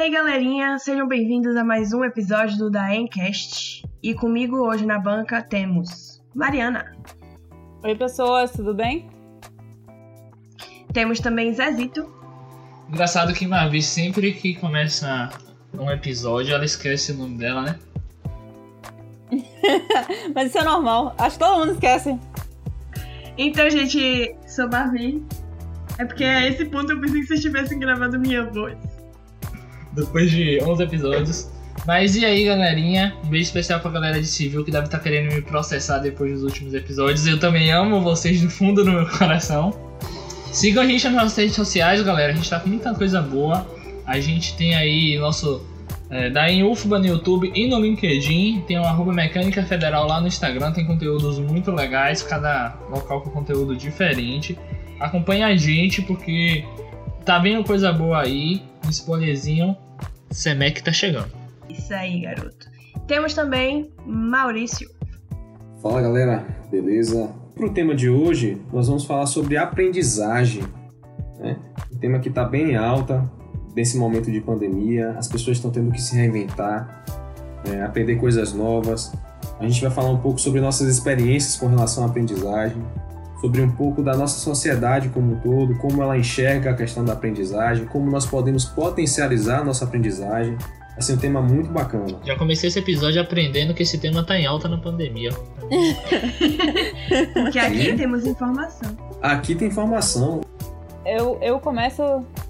E aí, galerinha, sejam bem-vindos a mais um episódio do Da Encast. E comigo hoje na banca temos Mariana. Oi, pessoas, tudo bem? Temos também Zezito. Engraçado que Mavi, sempre que começa um episódio, ela esquece o nome dela, né? Mas isso é normal, acho que todo mundo esquece. Então, gente, sou Mavi. É porque a esse ponto eu pensei que vocês estivessem gravando minha voz. Depois de 11 episódios. Mas e aí, galerinha? Um beijo especial pra galera de civil que deve estar querendo me processar depois dos últimos episódios. Eu também amo vocês do fundo do meu coração. Sigam a gente nas nossas redes sociais, galera. A gente tá com muita coisa boa. A gente tem aí nosso. É, da em UFBA no YouTube e no LinkedIn. Tem o arroba Mecânica Federal lá no Instagram. Tem conteúdos muito legais, cada local com conteúdo diferente. Acompanhe a gente porque tá vendo coisa boa aí. Um spoilerzinho. Semec tá chegando. Isso aí, garoto. Temos também Maurício. Fala galera, beleza? Para o tema de hoje, nós vamos falar sobre aprendizagem. Né? Um tema que está bem alta nesse momento de pandemia, as pessoas estão tendo que se reinventar, né? aprender coisas novas. A gente vai falar um pouco sobre nossas experiências com relação à aprendizagem, sobre um pouco da nossa sociedade como um todo, como ela enxerga a questão da aprendizagem, como nós podemos potencializar a nossa aprendizagem. Vai ser um tema muito bacana. Já comecei esse episódio aprendendo que esse tema tá em alta na pandemia. Porque aqui temos informação. Aqui tem informação. Eu, eu começo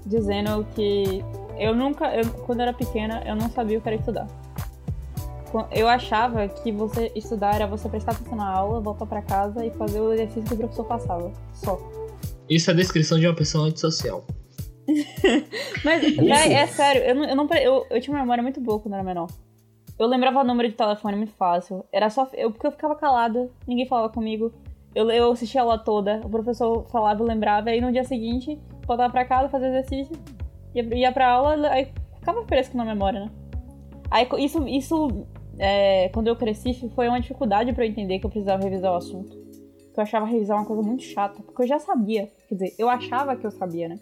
dizendo que eu nunca, eu, quando eu era pequena, eu não sabia o que era estudar. Eu achava que você estudar era você prestar atenção na aula, voltar para casa e fazer o exercício que o professor passava. Só. Isso é a descrição de uma pessoa antissocial. Mas, é, é sério, eu, não, eu, não, eu, eu tinha uma memória muito boa quando era menor. Eu lembrava o número de telefone muito fácil. Era só. Eu, porque eu ficava calada, ninguém falava comigo. Eu, eu assistia a aula toda, o professor falava, eu lembrava, aí no dia seguinte, voltava pra casa, fazia exercício, ia, ia pra aula, aí ficava fresco na memória, né? Aí isso, isso é, quando eu cresci, foi uma dificuldade para eu entender que eu precisava revisar o assunto. Que eu achava revisar uma coisa muito chata, porque eu já sabia. Quer dizer, eu achava que eu sabia, né?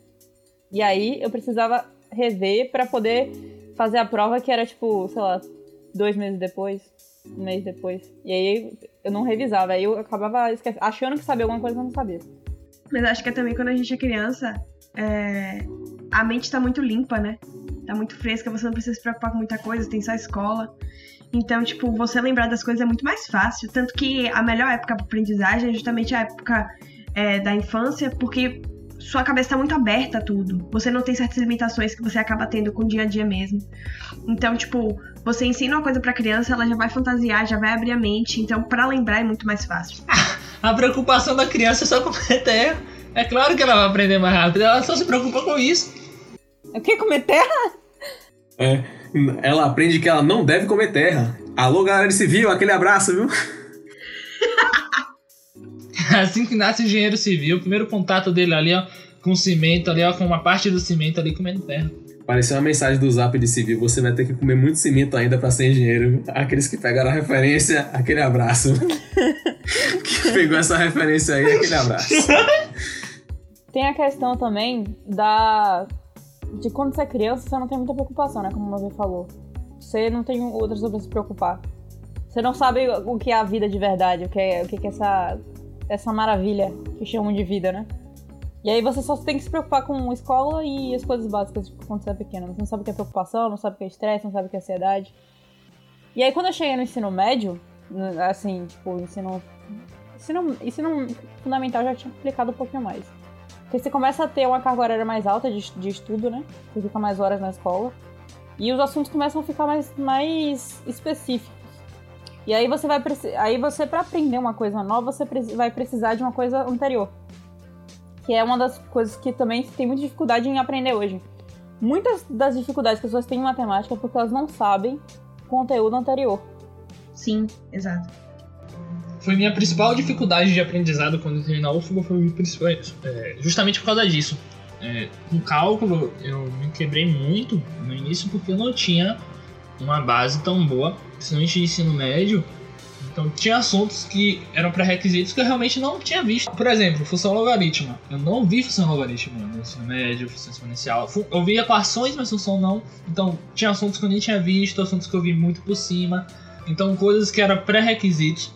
E aí eu precisava rever para poder fazer a prova que era tipo, sei lá, dois meses depois, um mês depois. E aí eu não revisava, aí eu acabava achando que sabia alguma coisa que não sabia. Mas acho que é também quando a gente é criança, é... a mente tá muito limpa, né? Tá muito fresca, você não precisa se preocupar com muita coisa, tem só escola. Então, tipo, você lembrar das coisas é muito mais fácil. Tanto que a melhor época para aprendizagem é justamente a época é, da infância, porque sua cabeça tá muito aberta a tudo. Você não tem certas limitações que você acaba tendo com o dia a dia mesmo. Então, tipo, você ensina uma coisa pra criança, ela já vai fantasiar, já vai abrir a mente. Então, para lembrar é muito mais fácil. a preocupação da criança é só comer terra. É claro que ela vai aprender mais rápido, ela só se preocupa com isso. O que? Comer terra? É, ela aprende que ela não deve comer terra. Alô, galera de civil, aquele abraço, viu? assim que nasce o engenheiro civil, o primeiro contato dele ali, ó, com cimento ali, ó, com uma parte do cimento ali comendo terra. Pareceu uma mensagem do Zap de civil, você vai ter que comer muito cimento ainda para ser engenheiro. Aqueles que pegaram a referência, aquele abraço. que pegou essa referência aí, aquele abraço. Tem a questão também da de quando você é criança, você não tem muita preocupação, né? Como Mavi falou. Você não tem outras pra se preocupar. Você não sabe o que é a vida de verdade, o que é, o que é essa essa maravilha que chamam de vida, né? E aí você só tem que se preocupar com escola e as coisas básicas tipo, quando você é pequeno. Você não sabe o que é preocupação, não sabe o que é estresse, não sabe o que é ansiedade. E aí quando eu cheguei no ensino médio, assim, tipo, ensino. Ensino, ensino fundamental já tinha complicado um pouquinho mais. Porque você começa a ter uma carga horária mais alta de, de estudo, né? Você fica mais horas na escola. E os assuntos começam a ficar mais, mais específicos. E aí você vai aí você para aprender uma coisa nova, você vai precisar de uma coisa anterior. Que é uma das coisas que também tem muita dificuldade em aprender hoje. Muitas das dificuldades que as pessoas têm em matemática é porque elas não sabem conteúdo anterior. Sim, exato. Foi minha principal dificuldade de aprendizado quando entrei na UFBA, foi é, justamente por causa disso. É, no cálculo, eu me quebrei muito no início porque eu não tinha uma base tão boa, principalmente de ensino médio. Então tinha assuntos que eram pré-requisitos que eu realmente não tinha visto. Por exemplo, função logarítmica. Eu não vi função logarítmica no ensino médio, função exponencial. Eu vi equações, mas função não. Então tinha assuntos que eu nem tinha visto, assuntos que eu vi muito por cima. Então coisas que eram pré-requisitos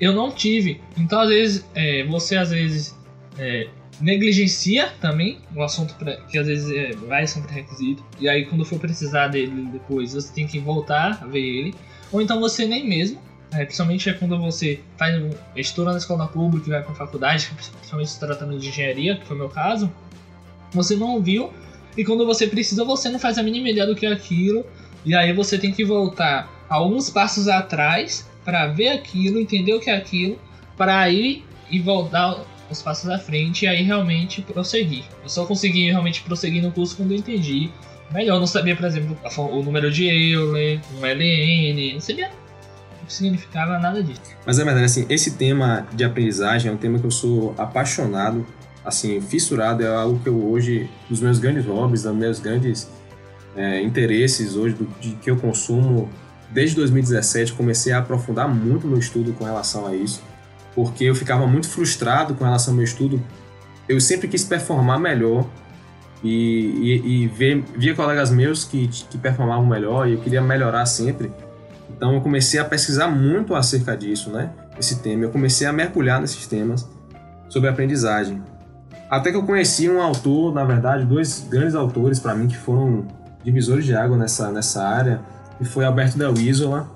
eu não tive. Então às vezes é, você às vezes é, negligencia também o assunto pra, que às vezes é, vai ser um pré-requisito. E aí quando for precisar dele depois, você tem que voltar a ver ele. Ou então você nem mesmo. É, principalmente é quando você faz estuda na escola pública e vai para faculdade, principalmente se tratando de engenharia, que foi o meu caso, você não viu e quando você precisa você não faz a mínima ideia do que é aquilo e aí você tem que voltar alguns passos atrás para ver aquilo, entender o que é aquilo, para ir e voltar os passos à frente e aí realmente prosseguir. Eu só consegui realmente prosseguir no curso quando eu entendi. Melhor, eu não sabia, por exemplo, o número de Euler, um LN, não sabia o que significava nada disso. Mas é verdade, assim, esse tema de aprendizagem é um tema que eu sou apaixonado, assim, fissurado, é algo que eu hoje, dos meus grandes hobbies, dos meus grandes é, interesses hoje, do, de que eu consumo desde 2017 comecei a aprofundar muito meu estudo com relação a isso, porque eu ficava muito frustrado com relação ao meu estudo. Eu sempre quis performar melhor e, e, e ver, via colegas meus que, que performavam melhor e eu queria melhorar sempre. Então eu comecei a pesquisar muito acerca disso, né? Esse tema. Eu comecei a mergulhar nesses temas sobre aprendizagem. Até que eu conheci um autor, na verdade, dois grandes autores para mim que foram divisores de água nessa, nessa área que foi Alberto da Isola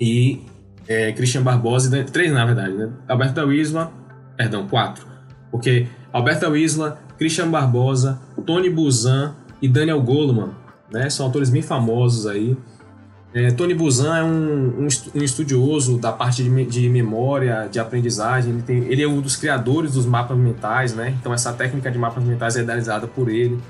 e é, Christian Barbosa, três na verdade, né? Alberto da Isola, perdão, quatro, porque Alberto da Isola, Christian Barbosa, Tony Buzan e Daniel Goleman, né? São autores bem famosos aí. É, Tony Buzan é um, um, estudioso da parte de, de, memória, de aprendizagem. Ele, tem, ele é um dos criadores dos mapas mentais, né? Então essa técnica de mapas mentais é idealizada por ele.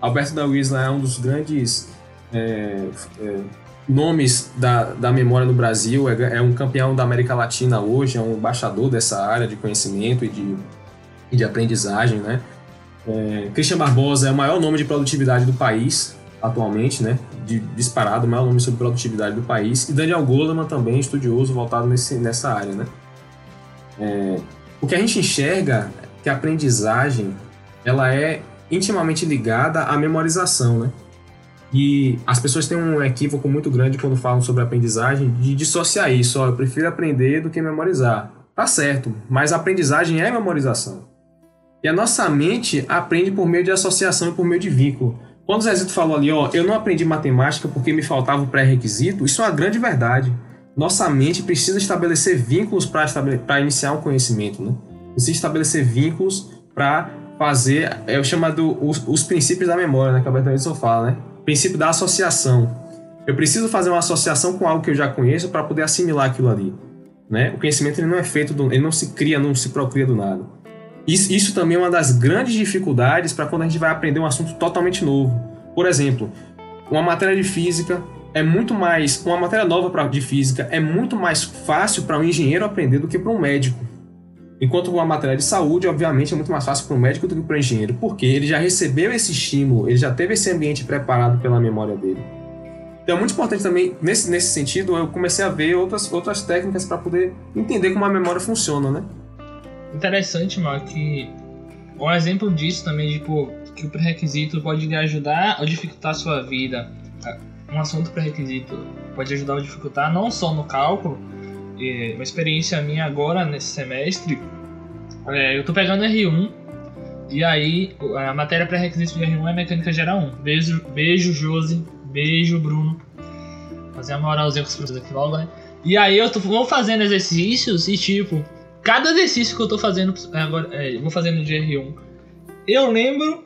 Alberto da Isla é um dos grandes é, é, nomes da, da memória no Brasil, é, é, um campeão da América Latina hoje, é um embaixador dessa área de conhecimento e de, e de aprendizagem, né? É, Christian Barbosa é o maior nome de produtividade do país atualmente, né? De, disparado, o maior nome sobre produtividade do país. E Daniel Goleman também, estudioso voltado nesse, nessa área, né? É, o que a gente enxerga é que a aprendizagem ela é intimamente ligada à memorização, né? E as pessoas têm um equívoco muito grande quando falam sobre aprendizagem de dissociar isso. Ó, eu prefiro aprender do que memorizar. Tá certo, mas aprendizagem é memorização. E a nossa mente aprende por meio de associação e por meio de vínculo. Quando o Zezito falou ali, ó, eu não aprendi matemática porque me faltava o pré-requisito, isso é uma grande verdade. Nossa mente precisa estabelecer vínculos para iniciar um conhecimento, né? Precisa estabelecer vínculos para fazer, é o chamado os, os princípios da memória, né? Que a Bertrand fala, né? Princípio da associação. Eu preciso fazer uma associação com algo que eu já conheço para poder assimilar aquilo ali. Né? O conhecimento ele não é feito, do, ele não se cria, não se procria do nada. Isso, isso também é uma das grandes dificuldades para quando a gente vai aprender um assunto totalmente novo. Por exemplo, uma matéria de física é muito mais, uma matéria nova pra, de física é muito mais fácil para um engenheiro aprender do que para um médico. Enquanto uma matéria de saúde, obviamente, é muito mais fácil para o médico do que para o engenheiro, porque ele já recebeu esse estímulo, ele já teve esse ambiente preparado pela memória dele. Então é muito importante também, nesse, nesse sentido, eu comecei a ver outras, outras técnicas para poder entender como a memória funciona, né? Interessante, Mark, que um exemplo disso também, tipo, que o pré-requisito pode lhe ajudar ou dificultar a sua vida. Um assunto pré-requisito pode ajudar ou dificultar não só no cálculo, é, uma experiência minha agora nesse semestre, é, eu tô pegando R1 e aí a matéria pré-requisito de R1 é mecânica geral 1. Beijo, beijo Josi, beijo Bruno. Fazer uma moralzinha com os professores aqui logo, né? E aí eu tô, vou fazendo exercícios e tipo, cada exercício que eu tô fazendo agora, é, vou fazendo de R1, eu lembro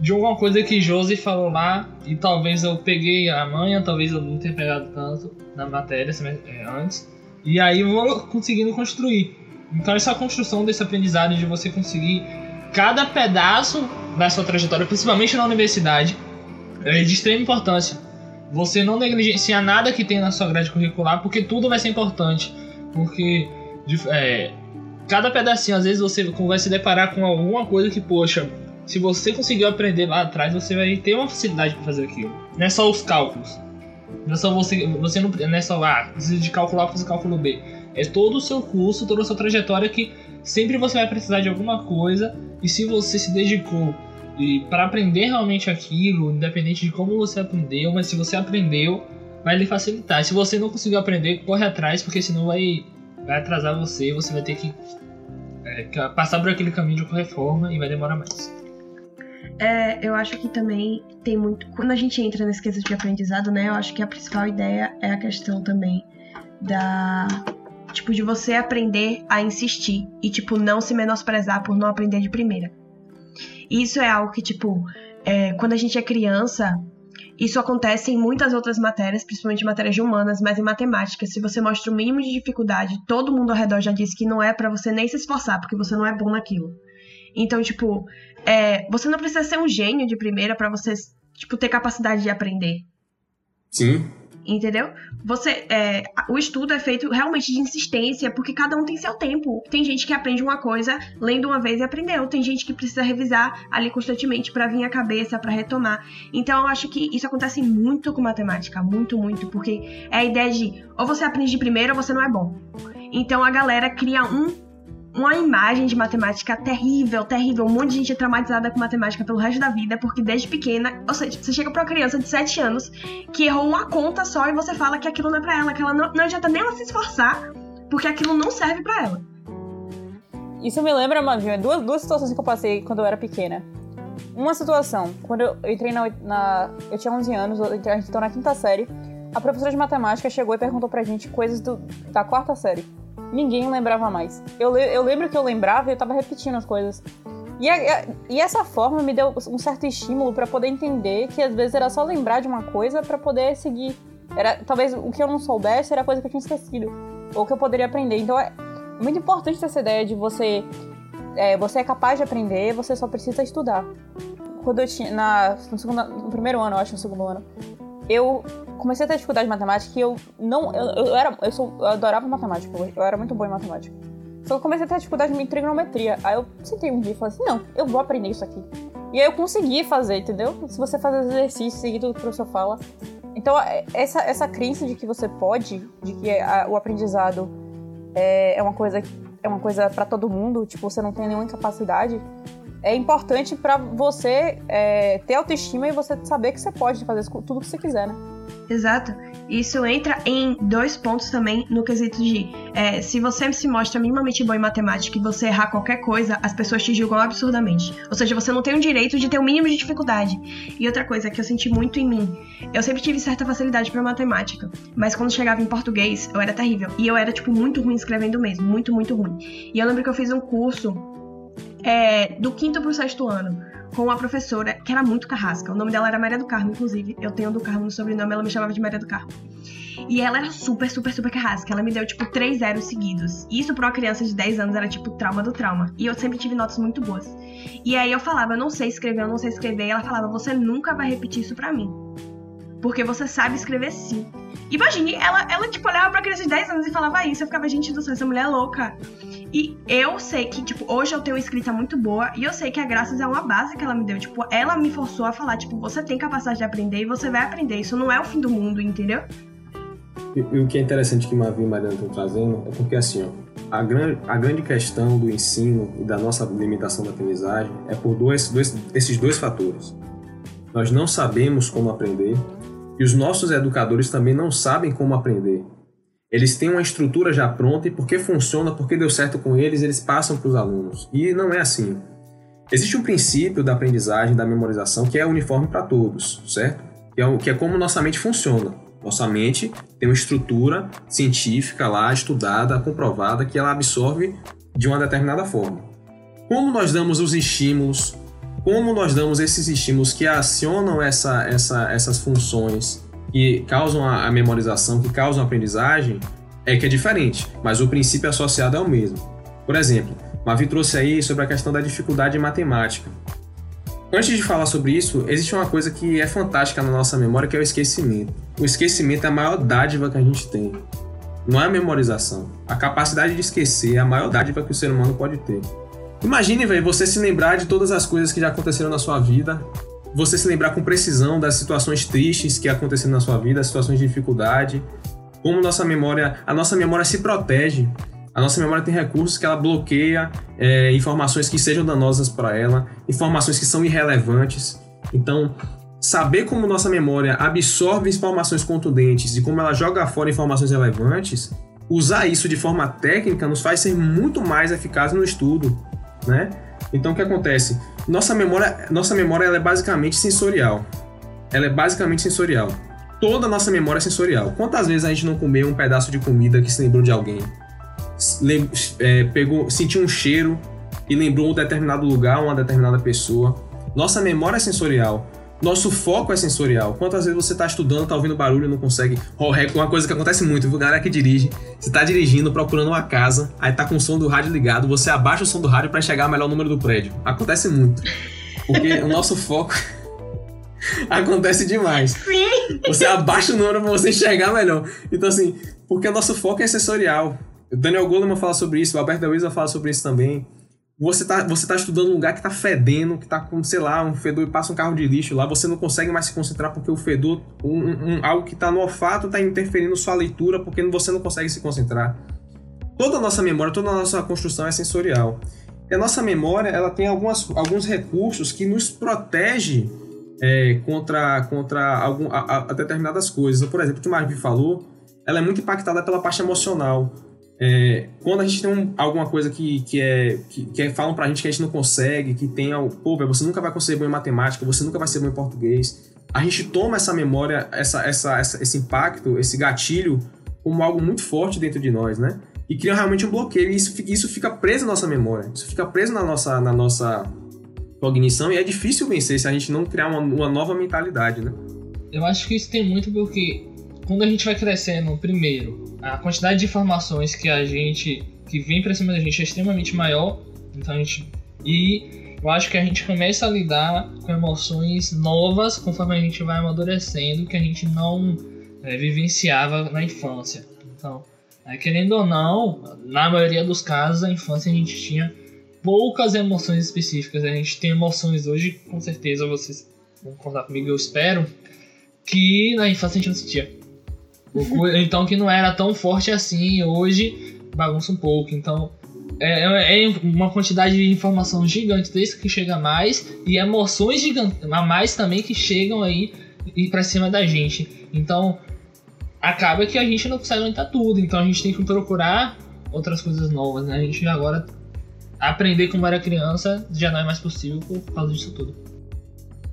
de alguma coisa que Josi falou lá e talvez eu peguei a manha, talvez eu não tenha pegado tanto na matéria é, antes. E aí vou conseguindo construir. Então essa construção desse aprendizado de você conseguir cada pedaço da sua trajetória, principalmente na universidade, é de extrema importância. Você não negligenciar nada que tem na sua grade curricular, porque tudo vai ser importante. Porque é, cada pedacinho, às vezes você vai se deparar com alguma coisa que, poxa, se você conseguiu aprender lá atrás, você vai ter uma facilidade para fazer aquilo. Não é só os cálculos. Não só você, você não, não é só, ah, precisa de cálculo A, fazer cálculo B. É todo o seu curso, toda a sua trajetória que sempre você vai precisar de alguma coisa e se você se dedicou e para aprender realmente aquilo, independente de como você aprendeu, mas se você aprendeu, vai lhe facilitar. Se você não conseguiu aprender, corre atrás, porque senão vai, vai atrasar você você vai ter que é, passar por aquele caminho de reforma e vai demorar mais. É, eu acho que também tem muito. Quando a gente entra nesse quesito de aprendizado, né? Eu acho que a principal ideia é a questão também da. Tipo, de você aprender a insistir e, tipo, não se menosprezar por não aprender de primeira. Isso é algo que, tipo, é, quando a gente é criança, isso acontece em muitas outras matérias, principalmente matérias de humanas, mas em matemática, se você mostra o mínimo de dificuldade, todo mundo ao redor já disse que não é para você nem se esforçar, porque você não é bom naquilo. Então, tipo, é, você não precisa ser um gênio de primeira para você, tipo, ter capacidade de aprender. Sim. Entendeu? Você, é, o estudo é feito realmente de insistência, porque cada um tem seu tempo. Tem gente que aprende uma coisa lendo uma vez e aprendeu. Tem gente que precisa revisar ali constantemente para vir a cabeça, para retomar. Então eu acho que isso acontece muito com matemática, muito, muito, porque é a ideia de ou você aprende de primeira ou você não é bom. Então a galera cria um uma imagem de matemática terrível, terrível. Um monte de gente é traumatizada com matemática pelo resto da vida, porque desde pequena, ou seja, você chega pra uma criança de 7 anos que errou uma conta só e você fala que aquilo não é pra ela, que ela não, não adianta nem ela se esforçar, porque aquilo não serve pra ela. Isso me lembra, Mavinho, duas, duas situações que eu passei quando eu era pequena. Uma situação, quando eu entrei na. na eu tinha 11 anos, a gente entrou na quinta série. A professora de matemática chegou e perguntou pra gente coisas do, da quarta série ninguém lembrava mais. Eu, eu lembro que eu lembrava e eu tava repetindo as coisas. E, a, e essa forma me deu um certo estímulo para poder entender que às vezes era só lembrar de uma coisa para poder seguir. Era, talvez o que eu não soubesse era coisa que eu tinha esquecido. Ou que eu poderia aprender. Então é muito importante essa ideia de você. É, você é capaz de aprender, você só precisa estudar. Quando eu tinha. Na, no, segundo, no primeiro ano, eu acho, no segundo ano, eu comecei a ter dificuldade de matemática e eu não. Eu, eu era. Eu, sou, eu adorava matemática, eu era muito boa em matemática. Só que eu comecei a ter dificuldade em trigonometria. Aí eu sentei um dia e falei assim: não, eu vou aprender isso aqui. E aí eu consegui fazer, entendeu? Se você fazer exercício, seguir tudo que o professor fala. Então, é, essa, essa crença de que você pode, de que a, o aprendizado é, é uma coisa é uma coisa para todo mundo, tipo, você não tem nenhuma incapacidade, é importante para você é, ter autoestima e você saber que você pode fazer tudo que você quiser, né? Exato. Isso entra em dois pontos também no quesito de é, se você se mostra minimamente bom em matemática e você errar qualquer coisa, as pessoas te julgam absurdamente. Ou seja, você não tem o direito de ter o mínimo de dificuldade. E outra coisa que eu senti muito em mim, eu sempre tive certa facilidade para matemática, mas quando chegava em português, eu era terrível. E eu era, tipo, muito ruim escrevendo mesmo, muito, muito ruim. E eu lembro que eu fiz um curso é, do quinto pro sexto ano com uma professora que era muito carrasca. O nome dela era Maria do Carmo, inclusive. Eu tenho do Carmo no sobrenome, ela me chamava de Maria do Carmo. E ela era super, super, super carrasca. Ela me deu, tipo, três zeros seguidos. E isso pra uma criança de 10 anos era, tipo, trauma do trauma. E eu sempre tive notas muito boas. E aí eu falava, eu não sei escrever, eu não sei escrever. E ela falava, você nunca vai repetir isso pra mim. Porque você sabe escrever sim. Imagine, ela, ela tipo, olhava pra criança de 10 anos e falava isso. Eu ficava, gente do céu, essa mulher é louca. E eu sei que, tipo, hoje eu tenho uma escrita muito boa e eu sei que a graças é uma base que ela me deu. Tipo, ela me forçou a falar, tipo, você tem capacidade de aprender e você vai aprender. Isso não é o fim do mundo, entendeu? E, e o que é interessante que Mavi e Mariana estão trazendo é porque, assim, ó, a, gran, a grande questão do ensino e da nossa limitação da aprendizagem é por dois, dois, esses dois fatores. Nós não sabemos como aprender e os nossos educadores também não sabem como aprender. Eles têm uma estrutura já pronta e porque funciona, porque deu certo com eles, eles passam para os alunos. E não é assim. Existe um princípio da aprendizagem, da memorização, que é uniforme para todos, certo? Que é, que é como nossa mente funciona. Nossa mente tem uma estrutura científica lá, estudada, comprovada, que ela absorve de uma determinada forma. Como nós damos os estímulos, como nós damos esses estímulos que acionam essa, essa, essas funções que causam a, a memorização, que causam a aprendizagem, é que é diferente, mas o princípio associado é o mesmo. Por exemplo, Mavi trouxe aí sobre a questão da dificuldade em matemática. Antes de falar sobre isso, existe uma coisa que é fantástica na nossa memória, que é o esquecimento. O esquecimento é a maior dádiva que a gente tem. Não é a memorização. A capacidade de esquecer é a maior dádiva que o ser humano pode ter. Imagine, velho, você se lembrar de todas as coisas que já aconteceram na sua vida você se lembrar com precisão das situações tristes que aconteceram na sua vida, as situações de dificuldade, como nossa memória, a nossa memória se protege. A nossa memória tem recursos que ela bloqueia é, informações que sejam danosas para ela, informações que são irrelevantes. Então, saber como nossa memória absorve informações contundentes e como ela joga fora informações relevantes, usar isso de forma técnica nos faz ser muito mais eficaz no estudo, né? Então, o que acontece? Nossa memória, nossa memória ela é basicamente sensorial. Ela é basicamente sensorial. Toda a nossa memória é sensorial. Quantas vezes a gente não comeu um pedaço de comida que se lembrou de alguém? É, pegou, sentiu um cheiro e lembrou um determinado lugar, uma determinada pessoa. Nossa memória é sensorial. Nosso foco é sensorial. Quantas vezes você está estudando, está ouvindo barulho e não consegue. Uma coisa que acontece muito, o galera que dirige, você está dirigindo, procurando uma casa, aí tá com o som do rádio ligado, você abaixa o som do rádio para enxergar o melhor número do prédio. Acontece muito. Porque o nosso foco acontece demais. Sim. Você abaixa o número para você enxergar melhor. Então, assim, porque o nosso foco é sensorial. O Daniel Goleman fala sobre isso, o Alberto Luiz fala sobre isso também. Você tá, você tá estudando um lugar que tá fedendo, que tá com, sei lá, um fedor e passa um carro de lixo lá, você não consegue mais se concentrar porque o fedor, um, um, algo que tá no olfato tá interferindo sua leitura porque você não consegue se concentrar. Toda a nossa memória, toda a nossa construção é sensorial. E a nossa memória, ela tem algumas, alguns recursos que nos protege é, contra, contra algum, a, a, determinadas coisas. Por exemplo, o que o Marvin falou, ela é muito impactada pela parte emocional. É, quando a gente tem um, alguma coisa que, que, é, que, que é, falam pra gente que a gente não consegue, que tem, pô, você nunca vai conseguir bom em matemática, você nunca vai ser bom em português, a gente toma essa memória, essa, essa, essa, esse impacto, esse gatilho, como algo muito forte dentro de nós, né? E cria realmente um bloqueio, e isso, isso fica preso na nossa memória, isso fica preso na nossa, na nossa cognição, e é difícil vencer se a gente não criar uma, uma nova mentalidade, né? Eu acho que isso tem muito porque quando a gente vai crescendo, primeiro, a quantidade de informações que a gente que vem para cima da gente é extremamente maior, então a gente e eu acho que a gente começa a lidar com emoções novas conforme a gente vai amadurecendo que a gente não é, vivenciava na infância. Então, é, querendo ou não, na maioria dos casos, a infância a gente tinha poucas emoções específicas. A gente tem emoções hoje, com certeza vocês vão contar comigo, eu espero, que na infância a gente não sentia. Então que não era tão forte assim, hoje bagunça um pouco. Então é, é, é uma quantidade de informação gigantesca que chega mais e emoções a mais também que chegam aí e para cima da gente. Então acaba que a gente não consegue aumentar tudo, então a gente tem que procurar outras coisas novas, né? A gente agora aprender como era criança já não é mais possível por causa disso tudo.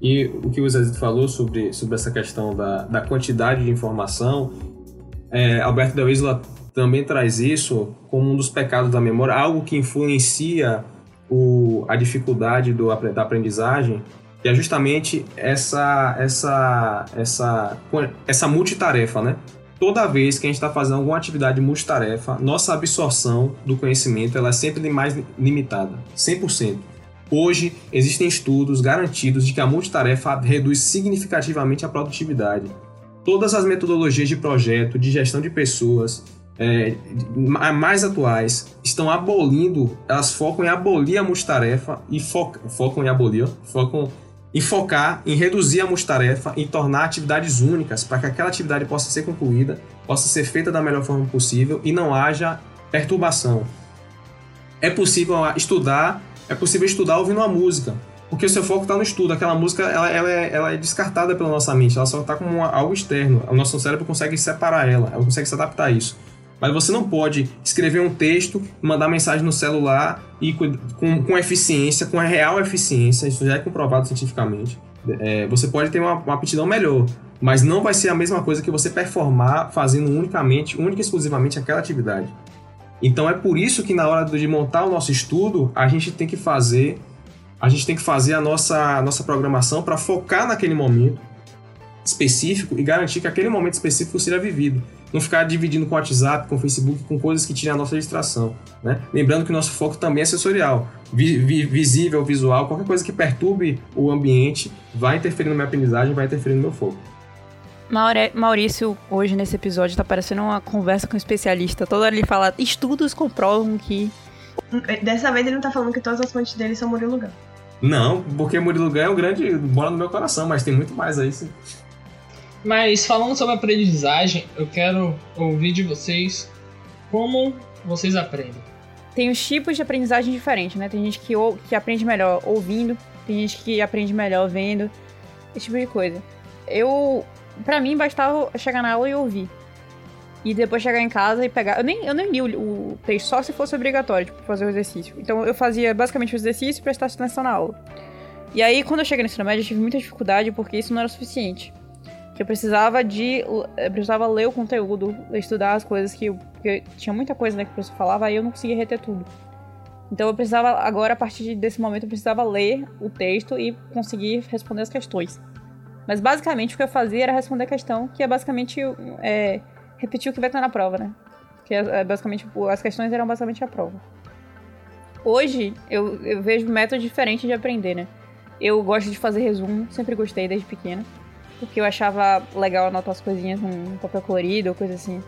E o que o Zezito falou sobre, sobre essa questão da, da quantidade de informação, é, Alberto Del Isla também traz isso como um dos pecados da memória, algo que influencia o, a dificuldade do, da aprendizagem, que é justamente essa, essa, essa, essa multitarefa, né? Toda vez que a gente está fazendo alguma atividade multitarefa, nossa absorção do conhecimento ela é sempre mais limitada, 100%. Hoje, existem estudos garantidos de que a multitarefa reduz significativamente a produtividade. Todas as metodologias de projeto, de gestão de pessoas, é, mais atuais, estão abolindo, elas focam em abolir a multitarefa e focam, focam em abolir, focam em focar em reduzir a multitarefa, em tornar atividades únicas para que aquela atividade possa ser concluída, possa ser feita da melhor forma possível e não haja perturbação. É possível estudar é possível estudar ouvindo uma música. Porque o seu foco está no estudo. Aquela música ela, ela, é, ela é descartada pela nossa mente. Ela só está como uma, algo externo. O nosso cérebro consegue separar ela. Ela consegue se adaptar a isso. Mas você não pode escrever um texto, mandar mensagem no celular e com, com eficiência, com real eficiência. Isso já é comprovado cientificamente. É, você pode ter uma, uma aptidão melhor, mas não vai ser a mesma coisa que você performar fazendo unicamente, única e exclusivamente aquela atividade. Então é por isso que na hora de montar o nosso estudo, a gente tem que fazer a gente tem que fazer a nossa, a nossa programação para focar naquele momento específico e garantir que aquele momento específico seja vivido. Não ficar dividindo com o WhatsApp, com o Facebook, com coisas que tirem a nossa distração. Né? Lembrando que o nosso foco também é sensorial. Vi, vi, visível, visual, qualquer coisa que perturbe o ambiente vai interferir na minha aprendizagem, vai interferir no meu foco. Maurício, hoje nesse episódio, tá parecendo uma conversa com um especialista. Toda hora ele fala, estudos comprovam que. Dessa vez ele não tá falando que todas as fontes dele são Murilo Gun. Não, porque Murilo Gun é um grande bola no meu coração, mas tem muito mais aí. Sim. Mas falando sobre aprendizagem, eu quero ouvir de vocês como vocês aprendem. Tem os tipos de aprendizagem diferentes, né? Tem gente que, ou, que aprende melhor ouvindo, tem gente que aprende melhor vendo, esse tipo de coisa. Eu, pra mim, bastava chegar na aula e ouvir. E depois chegar em casa e pegar. Eu nem, eu nem li o, o texto, só se fosse obrigatório, tipo, fazer o exercício. Então eu fazia basicamente o exercício e prestar atenção na aula. E aí, quando eu cheguei no ensino médio, eu tive muita dificuldade porque isso não era suficiente que eu precisava de. Eu precisava ler o conteúdo, estudar as coisas que. Porque tinha muita coisa né, que o professor falava, aí eu não conseguia reter tudo. Então eu precisava, agora, a partir desse momento, eu precisava ler o texto e conseguir responder as questões. Mas basicamente o que eu fazia era responder a questão, que é basicamente é, repetir o que vai estar na prova, né? Que é, é basicamente. As questões eram basicamente a prova. Hoje eu, eu vejo método diferente de aprender, né? Eu gosto de fazer resumo, sempre gostei desde pequena porque eu achava legal anotar as coisinhas num papel colorido ou coisa assim.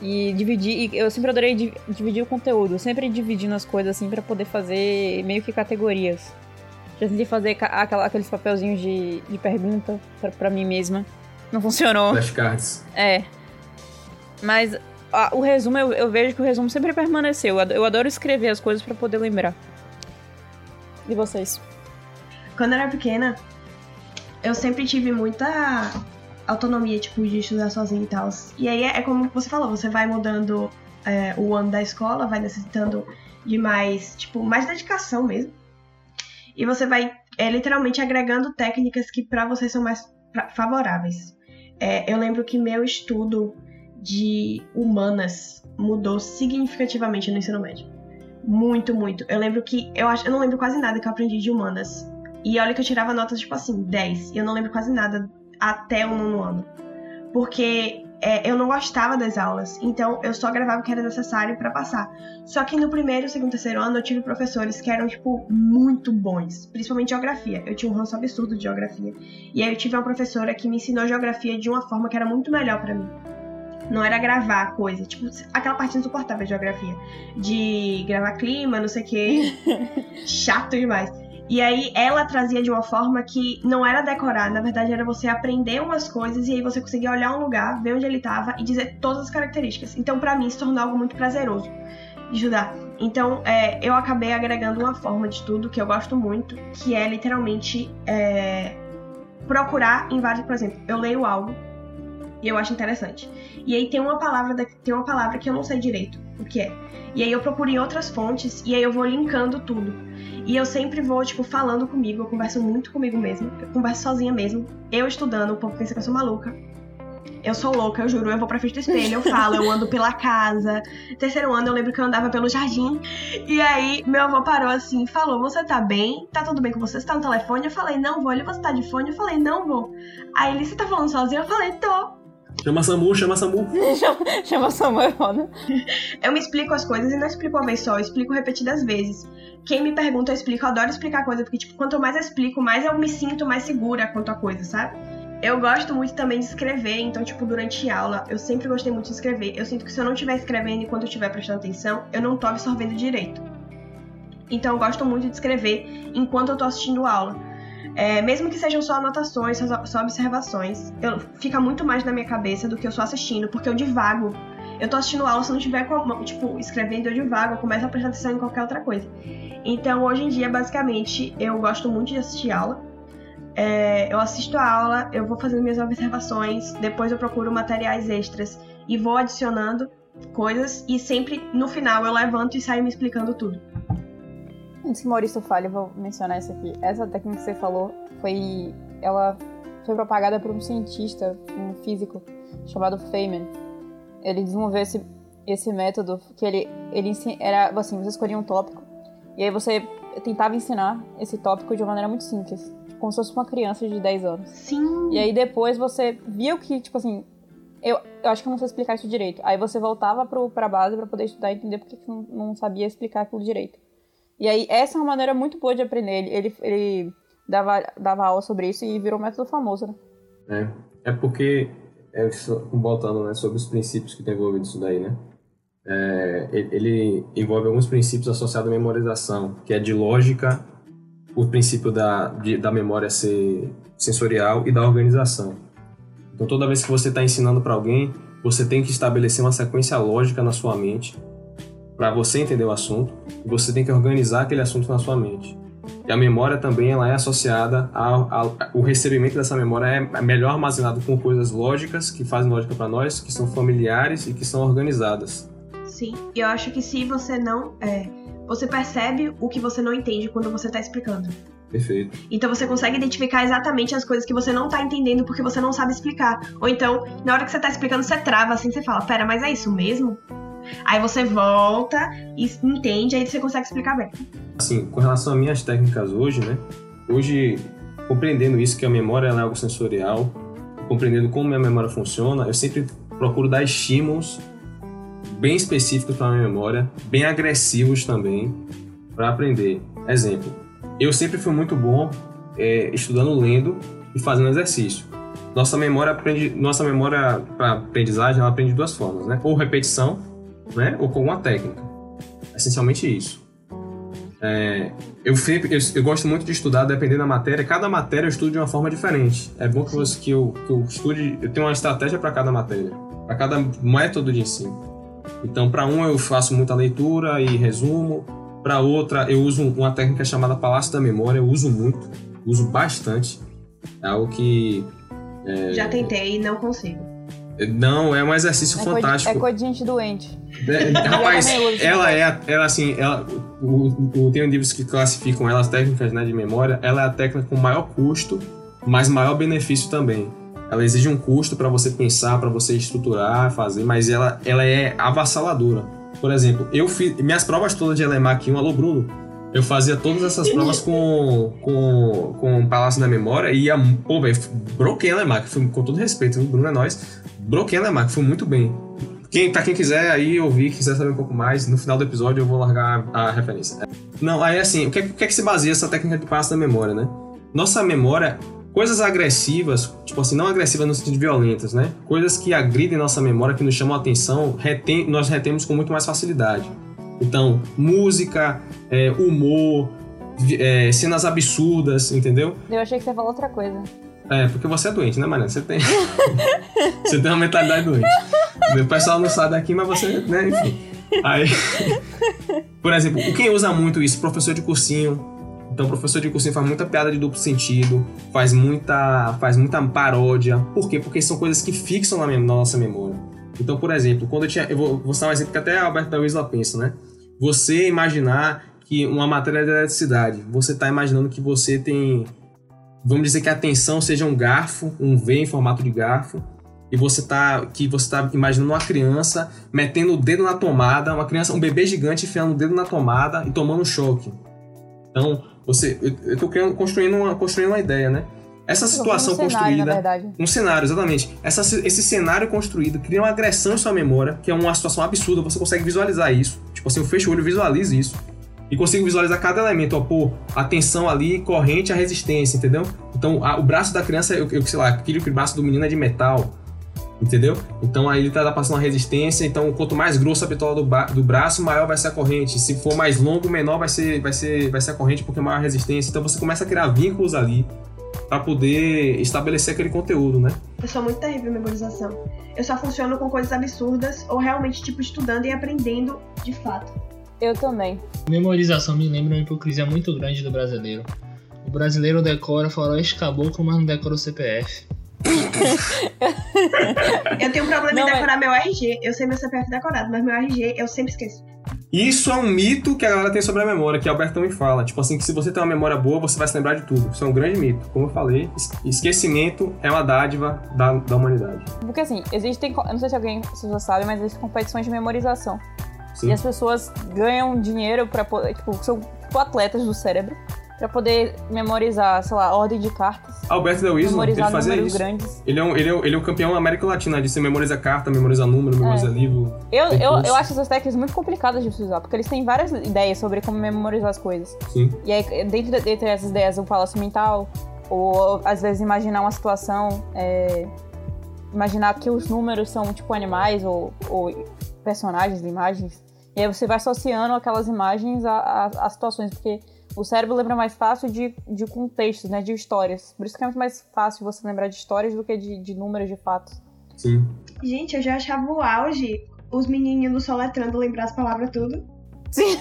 E dividir, eu sempre adorei dividir o conteúdo, sempre dividindo as coisas assim para poder fazer meio que categorias. Já tentei fazer aqueles papelzinhos de, de pergunta para mim mesma. Não funcionou. Flashcards. É. Mas a, o resumo, eu, eu, vejo que o resumo sempre permaneceu. Eu adoro escrever as coisas para poder lembrar. E vocês? Quando eu era pequena, eu sempre tive muita autonomia, tipo, de estudar sozinho e tal. E aí é, é como você falou, você vai mudando é, o ano da escola, vai necessitando de mais, tipo, mais dedicação mesmo. E você vai é, literalmente agregando técnicas que para você são mais favoráveis. É, eu lembro que meu estudo de humanas mudou significativamente no ensino médio. Muito, muito. Eu lembro que eu acho, eu não lembro quase nada que eu aprendi de humanas e olha que eu tirava notas, tipo assim, 10. E eu não lembro quase nada até o nono ano. Porque é, eu não gostava das aulas, então eu só gravava o que era necessário para passar. Só que no primeiro, segundo, terceiro ano eu tive professores que eram, tipo, muito bons, principalmente geografia. Eu tinha um ranço absurdo de geografia. E aí eu tive uma professora que me ensinou geografia de uma forma que era muito melhor para mim. Não era gravar coisa, tipo, aquela parte insuportável de geografia. De gravar clima, não sei o que. Chato demais. E aí ela trazia de uma forma que não era decorar, na verdade era você aprender umas coisas e aí você conseguia olhar um lugar, ver onde ele estava e dizer todas as características. Então para mim se tornou algo muito prazeroso de estudar. Então é, eu acabei agregando uma forma de estudo que eu gosto muito, que é literalmente é, procurar em vários, por exemplo, eu leio algo e eu acho interessante. E aí tem uma palavra tem uma palavra que eu não sei direito o que é. E aí eu procuro em outras fontes e aí eu vou linkando tudo. E eu sempre vou, tipo, falando comigo, eu converso muito comigo mesmo, eu converso sozinha mesmo. Eu estudando, o povo pensa que eu sou maluca. Eu sou louca, eu juro, eu vou pra frente do espelho, eu falo, eu ando pela casa. Terceiro ano, eu lembro que eu andava pelo jardim. E aí, meu avô parou assim e falou: Você tá bem? Tá tudo bem com você? Você tá no telefone? Eu falei: Não vou. Ele, você tá de fone? Eu falei: Não vou. Aí ele, você tá falando sozinho? Eu falei: Tô. Chama Samu, chama Samu. chama, chama Samu, é foda. Eu me explico as coisas e não explico uma vez só, eu explico repetidas vezes. Quem me pergunta, eu explico. Eu adoro explicar coisa, porque, tipo, quanto mais eu explico, mais eu me sinto mais segura quanto a coisa, sabe? Eu gosto muito também de escrever, então, tipo, durante aula, eu sempre gostei muito de escrever. Eu sinto que se eu não estiver escrevendo enquanto eu estiver prestando atenção, eu não tô absorvendo direito. Então, eu gosto muito de escrever enquanto eu tô assistindo aula. É, mesmo que sejam só anotações, só, observações, eu, fica muito mais na minha cabeça do que eu só assistindo, porque eu divago. Eu tô assistindo aula, se não tiver, tipo, escrevendo, eu divago, eu começo a prestar atenção em qualquer outra coisa. Então, hoje em dia, basicamente, eu gosto muito de assistir aula. É, eu assisto a aula, eu vou fazendo minhas observações, depois eu procuro materiais extras e vou adicionando coisas e sempre no final eu levanto e saio me explicando tudo. Antes que Maurício fale, eu vou mencionar isso aqui. Essa técnica que você falou foi. Ela foi propagada por um cientista, um físico, chamado Feynman. Ele desenvolveu esse, esse método que ele, ele era assim, você escolhia um tópico e aí você tentava ensinar esse tópico de uma maneira muito simples, como se fosse uma criança de 10 anos. Sim. E aí depois você viu que, tipo assim, eu, eu acho que eu não sei explicar isso direito. Aí você voltava pro, pra base para poder estudar e entender porque não, não sabia explicar aquilo direito. E aí, essa é uma maneira muito boa de aprender. Ele, ele, ele dava, dava aula sobre isso e virou um método famoso, né? É, é porque, é, voltando né, sobre os princípios que tem envolvido isso daí, né? É, ele envolve alguns princípios associados à memorização, que é de lógica o princípio da, de, da memória ser sensorial e da organização. Então, toda vez que você está ensinando para alguém, você tem que estabelecer uma sequência lógica na sua mente para você entender o assunto e você tem que organizar aquele assunto na sua mente. E a memória também ela é associada ao, ao o recebimento dessa memória é melhor armazenado com coisas lógicas que fazem lógica para nós, que são familiares e que são organizadas. Sim, e eu acho que se você não é, você percebe o que você não entende quando você está explicando. Perfeito. Então você consegue identificar exatamente as coisas que você não tá entendendo porque você não sabe explicar. Ou então, na hora que você tá explicando, você trava assim, você fala, pera, mas é isso mesmo? Aí você volta e entende, aí você consegue explicar bem. Assim, com relação às minhas técnicas hoje, né? Hoje, compreendendo isso, que a memória é algo sensorial, compreendendo como minha memória funciona, eu sempre procuro dar estímulos bem específicos para minha memória, bem agressivos também, para aprender. Exemplo, eu sempre fui muito bom é, estudando lendo e fazendo exercício. Nossa memória aprende, nossa memória para aprendizagem, ela aprende de duas formas, né? Ou repetição, né? Ou com uma técnica. Essencialmente isso. É, eu, sempre, eu, eu, gosto muito de estudar dependendo da matéria. Cada matéria eu estudo de uma forma diferente. É bom que, você, que, eu, que eu estude. Eu tenho uma estratégia para cada matéria, para cada método de ensino. Então, para um eu faço muita leitura e resumo. Para outra eu uso uma técnica chamada Palácio da Memória. Eu uso muito, uso bastante. É algo que é, Já tentei e não consigo. Não, é um exercício é fantástico. é coisa de gente doente. É, rapaz, ela é, ela assim, ela, o, o, tem livros que classificam elas técnicas né, de memória. Ela é a técnica com maior custo, mas maior benefício também. Ela exige um custo para você pensar, para você estruturar, fazer, mas ela, ela é avassaladora. Por exemplo, eu fiz minhas provas todas de LMAC 1, alô Bruno, eu fazia todas essas provas com, com, com o Palácio da Memória e ia, pô, velho, broquei a LMAC, com todo respeito, o Bruno é nós, broquei a LMAC, foi muito bem. Quem, pra quem quiser aí ouvir, quiser saber um pouco mais, no final do episódio eu vou largar a referência. Não, aí assim, o que, o que é que se baseia essa técnica de passo da memória, né? Nossa memória, coisas agressivas, tipo assim, não agressivas no sentido violentas, né? Coisas que agridem nossa memória, que nos chamam a atenção, retém, nós retemos com muito mais facilidade. Então, música, é, humor, é, cenas absurdas, entendeu? Eu achei que você falou outra coisa. É, porque você é doente, né, Mariana? Você tem. você tem uma mentalidade doente. O pessoal não sabe daqui, mas você, né, enfim. Aí. Por exemplo, quem usa muito isso? Professor de cursinho. Então, professor de cursinho faz muita piada de duplo sentido, faz muita, faz muita paródia. Por quê? Porque são coisas que fixam na, na nossa memória. Então, por exemplo, quando eu tinha. Eu vou, vou citar um exemplo que até a Alberto da pensa, né? Você imaginar que uma matéria de eletricidade, você está imaginando que você tem. Vamos dizer que a tensão seja um garfo, um V em formato de garfo, e você tá que você tá imaginando uma criança metendo o dedo na tomada, uma criança, um bebê gigante enfiando o dedo na tomada e tomando um choque. Então, você eu, eu tô construindo uma construindo uma ideia, né? Essa situação um cenário, construída. Um cenário, exatamente. Essa, esse cenário construído cria uma agressão em sua memória, que é uma situação absurda, você consegue visualizar isso. Tipo assim, eu fecho o olho e visualizo isso. E consigo visualizar cada elemento, ó, pô, a tensão ali, corrente, a resistência, entendeu? Então, a, o braço da criança, eu, eu sei lá, aquele braço do menino é de metal, entendeu? Então aí ele tá passando uma resistência, então quanto mais grosso a bitola do, do, braço, maior vai ser a corrente. Se for mais longo, menor vai ser, vai ser, vai ser a corrente porque é maior a resistência. Então você começa a criar vínculos ali para poder estabelecer aquele conteúdo, né? Eu sou muito terrível em memorização. Eu só funciono com coisas absurdas ou realmente, tipo, estudando e aprendendo de fato. Eu também. Memorização me lembra uma hipocrisia muito grande do brasileiro. O brasileiro decora faroeste caboclo, mas não decora o CPF. eu tenho um problema não, em decorar é... meu RG. Eu sei meu CPF decorado, mas meu RG eu sempre esqueço. Isso é um mito que a galera tem sobre a memória, que Alberto me fala. Tipo assim, que se você tem uma memória boa, você vai se lembrar de tudo. Isso é um grande mito. Como eu falei, esquecimento é uma dádiva da, da humanidade. Porque assim, existem. Eu não sei se alguém se já sabe, mas existem competições de memorização. Sim. E as pessoas ganham dinheiro para poder. Tipo, são tipo atletas do cérebro para poder memorizar, sei lá, ordem de cartas. Alberto Del Wilson, ele fazia isso. Grandes. Ele é, um, ele, é, ele é um campeão da América Latina, de você memoriza carta, memoriza número, memoriza é. livro. Eu, eu, eu acho essas técnicas muito complicadas de usar, porque eles têm várias ideias sobre como memorizar as coisas. Sim. E aí, dentro, dentro dessas ideias, o palácio mental, ou às vezes imaginar uma situação, é, imaginar que os números são tipo animais ou, ou personagens, imagens. E aí você vai associando aquelas imagens a situações, porque O cérebro lembra mais fácil de, de contextos, né? De histórias. Por isso que é muito mais fácil você lembrar de histórias do que de, de números, de fatos. Sim. Gente, eu já achava o auge os menininhos soletrando lembrar as palavras tudo. Sim.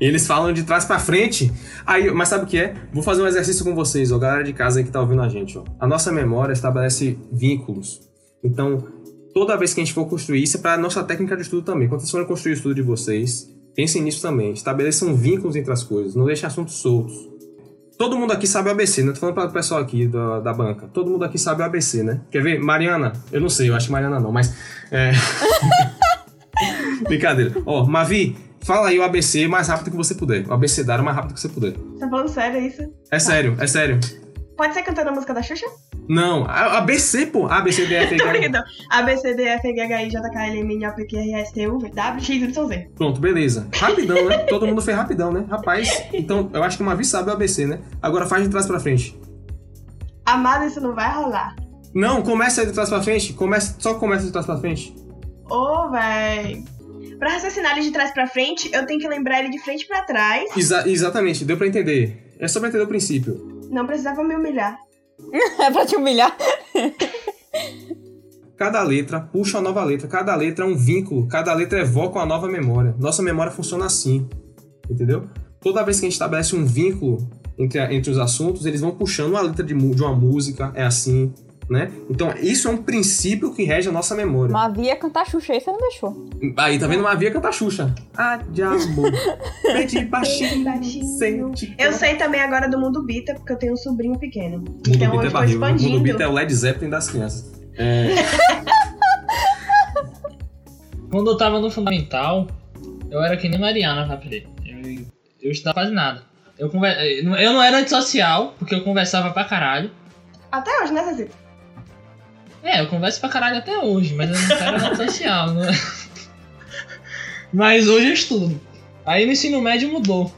Eles falam de trás pra frente. Aí, mas sabe o que é? Vou fazer um exercício com vocês, ó, galera de casa aí que tá ouvindo a gente, ó. A nossa memória estabelece vínculos. Então, toda vez que a gente for construir, isso é pra nossa técnica de estudo também. Quando vocês forem construir o estudo de vocês, pensem nisso também. Estabeleçam vínculos entre as coisas, não deixem assuntos soltos. Todo mundo aqui sabe o ABC, né? Tô falando para o pessoal aqui da, da banca. Todo mundo aqui sabe o ABC, né? Quer ver? Mariana, eu não sei, eu acho que Mariana não, mas. É... Brincadeira. Ó, Mavi, fala aí o ABC mais rápido que você puder. O abecedário mais rápido que você puder. Tá falando sério isso? É sério, é sério. Pode ser cantando a música da Xuxa? Não, a- ABC, pô. A, B, C, D, F, G, H. brincando. A, B, C, D, F, G, H, I, J, K, L, M, N, O, P, Q, R, S, T, U, V, W, X, Y, Z. Pronto, beleza. Rapidão, né? Todo mundo fez rapidão, né? Rapaz, então eu acho que o Mavi sabe o ABC, né? Agora faz de trás pra frente. Amado, isso não vai rolar. Não, começa aí de trás pra frente. Começa, só começa de trás pra frente. Ô, véi. Pra raciocinar ele de trás pra frente, eu tenho que lembrar ele de frente pra trás. Exa- exatamente, deu pra entender. É só pra entender o princípio. Não precisava me humilhar. é pra te humilhar. Cada letra puxa uma nova letra. Cada letra é um vínculo. Cada letra evoca uma nova memória. Nossa memória funciona assim. Entendeu? Toda vez que a gente estabelece um vínculo entre, entre os assuntos, eles vão puxando uma letra de, de uma música. É assim. Né? Então, isso é um princípio que rege a nossa memória. Mas havia cantar Xuxa, aí você não deixou. Aí, tá vendo? Uma via cantar Xuxa. Ah, de amor. Pede baixinho, sente. Eu sei também agora do Mundo Bita, porque eu tenho um sobrinho pequeno. Mundo então Bita hoje é tô barril. Mundo expandindo. Bita é o Led Zeppelin das crianças. É, Quando eu tava no fundamental, eu era que nem Mariana aprender. Eu, eu estudava quase nada. Eu, conver... eu não era antissocial, porque eu conversava pra caralho. Até hoje, né, Zezito? É, eu converso pra caralho até hoje, mas eu não era antissocial, né? Mas hoje eu estudo. Aí no ensino médio mudou.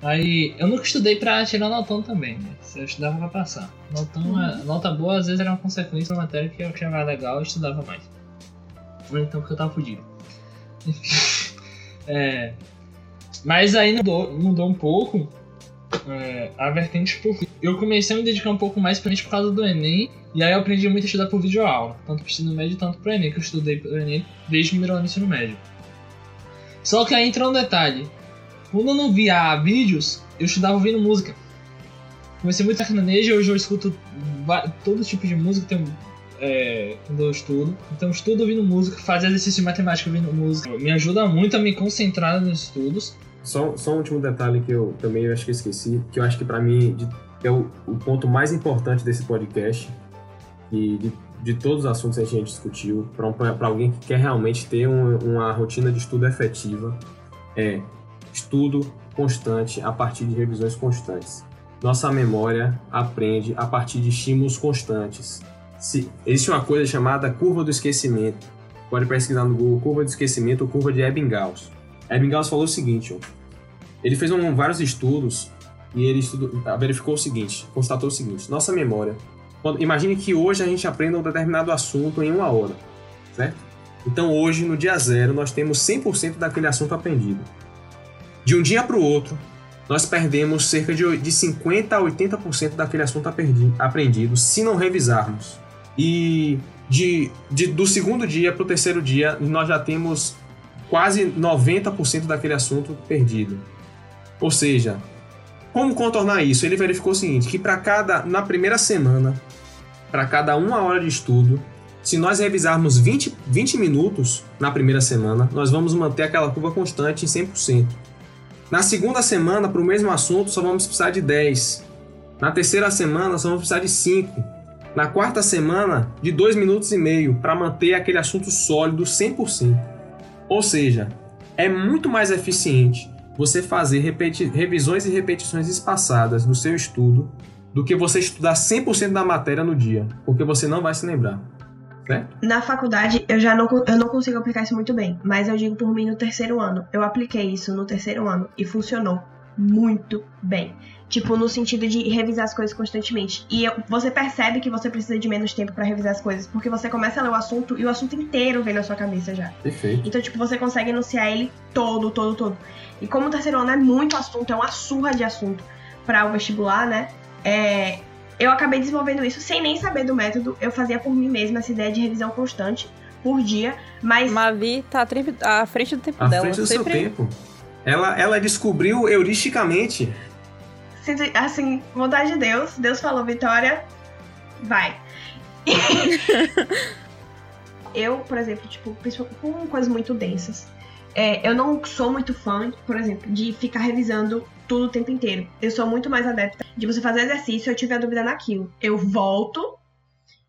Aí eu nunca estudei pra tirar notão também, né? Eu estudava pra passar. Notão, é- nota boa às vezes era uma consequência da matéria que eu achava legal eu estudava mais. Ou então porque eu tava fudido. Enfim. É, mas aí mudou, mudou um pouco é, a vertente por Eu comecei a me dedicar um pouco mais pra gente por causa do Enem. E aí eu aprendi muito a estudar por videoaula. Tanto pro ensino médio, tanto pro Enem, que eu estudei pro Enem desde o primeiro ano do ensino médio. Só que aí entra um detalhe. Quando eu não via vídeos, eu estudava ouvindo música. Comecei muito sertanejo, hoje eu escuto todo tipo de música tem, é, quando eu estudo. Então estudo ouvindo música, fazer exercício de matemática ouvindo música. Me ajuda muito a me concentrar nos estudos. Só, só um último detalhe que eu também eu acho que esqueci, que eu acho que pra mim é o, o ponto mais importante desse podcast e de, de todos os assuntos que a gente discutiu, para alguém que quer realmente ter um- uma rotina de estudo efetiva, é estudo constante a partir de revisões constantes. Nossa memória aprende a partir de estímulos constantes. Se, existe uma coisa chamada curva do esquecimento. Pode pesquisar no Google curva do esquecimento ou curva de Ebbinghaus. Ebbinghaus falou o seguinte, ó, ele fez um- vários estudos e ele verificou o seguinte, constatou o seguinte: nossa memória. Quando, imagine que hoje a gente aprenda um determinado assunto em uma hora, certo? Então hoje, no dia zero, nós temos 100% daquele assunto aprendido. De um dia para o outro, nós perdemos cerca de, de 50 a 80% daquele assunto aprendi- aprendido se não revisarmos. E de, de- do segundo dia para o terceiro dia, nós já temos quase 90% daquele assunto perdido. Ou seja, como contornar isso? Ele verificou o seguinte, que para cada na primeira semana, para cada uma hora de estudo, se nós revisarmos 20, 20 minutos na primeira semana, nós vamos manter aquela curva constante em 100%. Na segunda semana, para o mesmo assunto, só vamos precisar de 10. Na terceira semana, só vamos precisar de 5. Na quarta semana, de 2 minutos e meio, para manter aquele assunto sólido 100%. Ou seja, é muito mais eficiente você fazer revisões e repetições espaçadas no seu estudo do que você estudar 100% da matéria no dia, porque você não vai se lembrar. Certo? Na faculdade, eu já não, eu não consigo aplicar isso muito bem, mas eu digo por mim no terceiro ano. Eu apliquei isso no terceiro ano e funcionou muito bem. Tipo, no sentido de revisar as coisas constantemente. E eu, você percebe que você precisa de menos tempo para revisar as coisas, porque você começa a ler o assunto e o assunto inteiro vem na sua cabeça já. Perfeito. Então, tipo, você consegue enunciar ele todo, todo, todo. E como o terceiro ano é muito assunto, é uma surra de assunto para o vestibular, né? É, eu acabei desenvolvendo isso sem nem saber do método. Eu fazia por mim mesma essa ideia de revisão constante por dia, mas. Mavi tá à frente do tempo À dela. frente do sempre... seu tempo. Ela, ela descobriu heuristicamente. Assim, vontade de Deus. Deus falou, Vitória, vai. eu, por exemplo, tipo, com coisas muito densas, é, eu não sou muito fã, por exemplo, de ficar revisando tudo o tempo inteiro. Eu sou muito mais adepta de você fazer exercício eu tiver dúvida naquilo. Eu volto,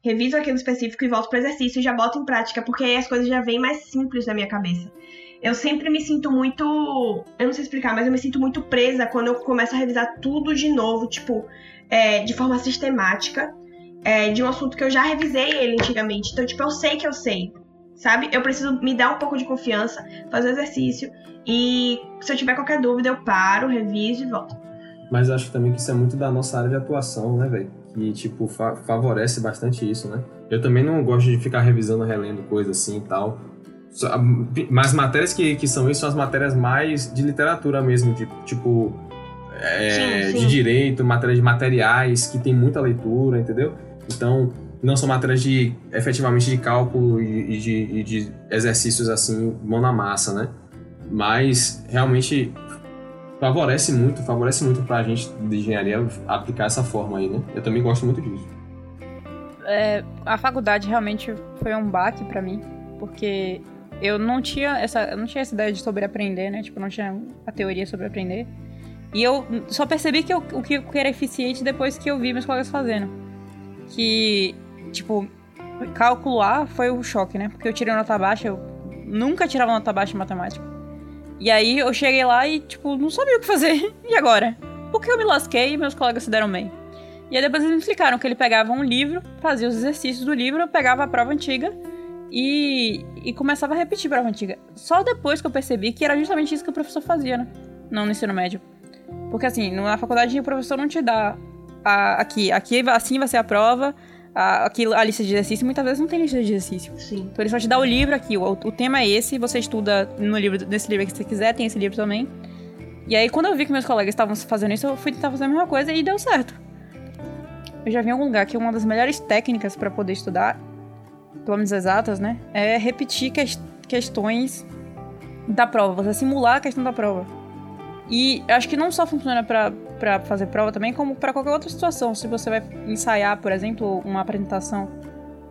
reviso aquilo específico e volto pro exercício e já boto em prática, porque aí as coisas já vêm mais simples na minha cabeça. Eu sempre me sinto muito. Eu não sei explicar, mas eu me sinto muito presa quando eu começo a revisar tudo de novo, tipo, é, de forma sistemática, é, de um assunto que eu já revisei ele antigamente. Então, tipo, eu sei que eu sei, sabe? Eu preciso me dar um pouco de confiança, fazer exercício e se eu tiver qualquer dúvida, eu paro, reviso e volto. Mas eu acho também que isso é muito da nossa área de atuação, né, velho? Que, tipo, fa favorece bastante isso, né? Eu também não gosto de ficar revisando, relendo coisa assim e tal. Mas matérias que, que são isso são as matérias mais de literatura mesmo, de, tipo, é, Sim, sim. de direito, matérias de materiais, que tem muita leitura, entendeu? Então, não são matérias de, efetivamente, de cálculo e, e de, e de exercícios assim, mão na massa, né? Mas, realmente, favorece muito, favorece muito pra gente de engenharia aplicar essa forma aí, né? Eu também gosto muito disso. É, a faculdade realmente foi um baque pra mim, porque eu não tinha essa, eu não tinha essa ideia de sobre aprender, né? Tipo, não tinha a teoria sobre aprender. E eu só percebi que eu, o que era eficiente depois que eu vi meus colegas fazendo. Que, tipo, cálculo A foi o choque, né? Porque eu tirei nota baixa, eu nunca tirava nota baixa em matemática. E aí eu cheguei lá e, tipo, não sabia o que fazer. E agora? Porque eu me lasquei e meus colegas se deram bem. E aí depois eles me explicaram que ele pegava um livro, fazia os exercícios do livro, pegava a prova antiga e, e começava a repetir a prova antiga. Só depois que eu percebi que era justamente isso que o professor fazia, né? Não no ensino médio. Porque assim, na faculdade o professor não te dá a, aqui, aqui assim vai ser a prova, a, aqui a lista de exercício, muitas vezes não tem lista de exercício. Sim. Então ele só te dá o livro aqui, o, o tema é esse, você estuda no livro, nesse livro que você quiser, tem esse livro também. E aí quando eu vi que meus colegas estavam fazendo isso, eu fui tentar fazer a mesma coisa e deu certo. Eu já vi em algum lugar que uma das melhores técnicas para poder estudar, pelo menos exatas, né, é repetir que questões da prova, você simular a questão da prova. E acho que não só funciona para fazer prova também, como para qualquer outra situação. Se você vai ensaiar, por exemplo, uma apresentação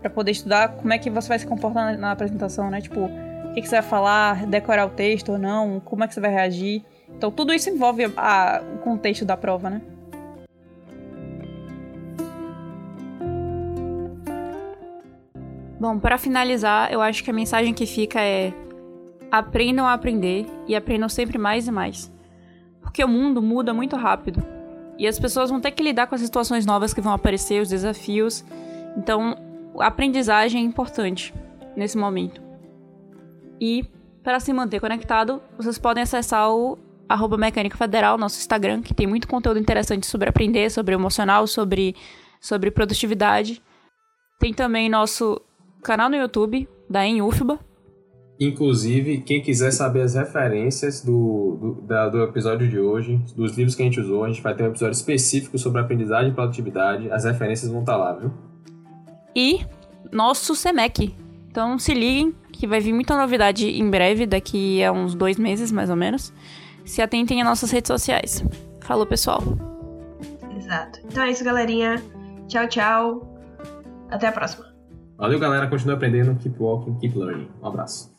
para poder estudar, como é que você vai se comportar na, na apresentação, né? Tipo, o que, que, você vai falar, decorar o texto ou não, como é que você vai reagir. Então, tudo isso envolve a, o contexto da prova, né? Bom, para finalizar, eu acho que a mensagem que fica é: aprendam a aprender e aprendam sempre mais e mais. Porque o mundo muda muito rápido e as pessoas vão ter que lidar com as situações novas que vão aparecer, os desafios. Então, a aprendizagem é importante nesse momento. E para se manter conectado, vocês podem acessar o arroba Mecânica Federal, nosso Instagram, que tem muito conteúdo interessante sobre aprender, sobre emocional, sobre, sobre produtividade. Tem também nosso canal no YouTube, da Enufba. Inclusive, quem quiser saber as referências do, do, da, do episódio de hoje, dos livros que a gente usou, a gente vai ter um episódio específico sobre aprendizagem e produtividade. As referências vão estar lá, viu? E nosso SEMEC. Então se liguem, que vai vir muita novidade em breve, daqui a uns dois meses mais ou menos. Se atentem às nossas redes sociais. Falou, pessoal. Exato. Então é isso, galerinha. Tchau, tchau. Até a próxima. Valeu, galera. Continue aprendendo. Keep walking, keep learning. Um abraço.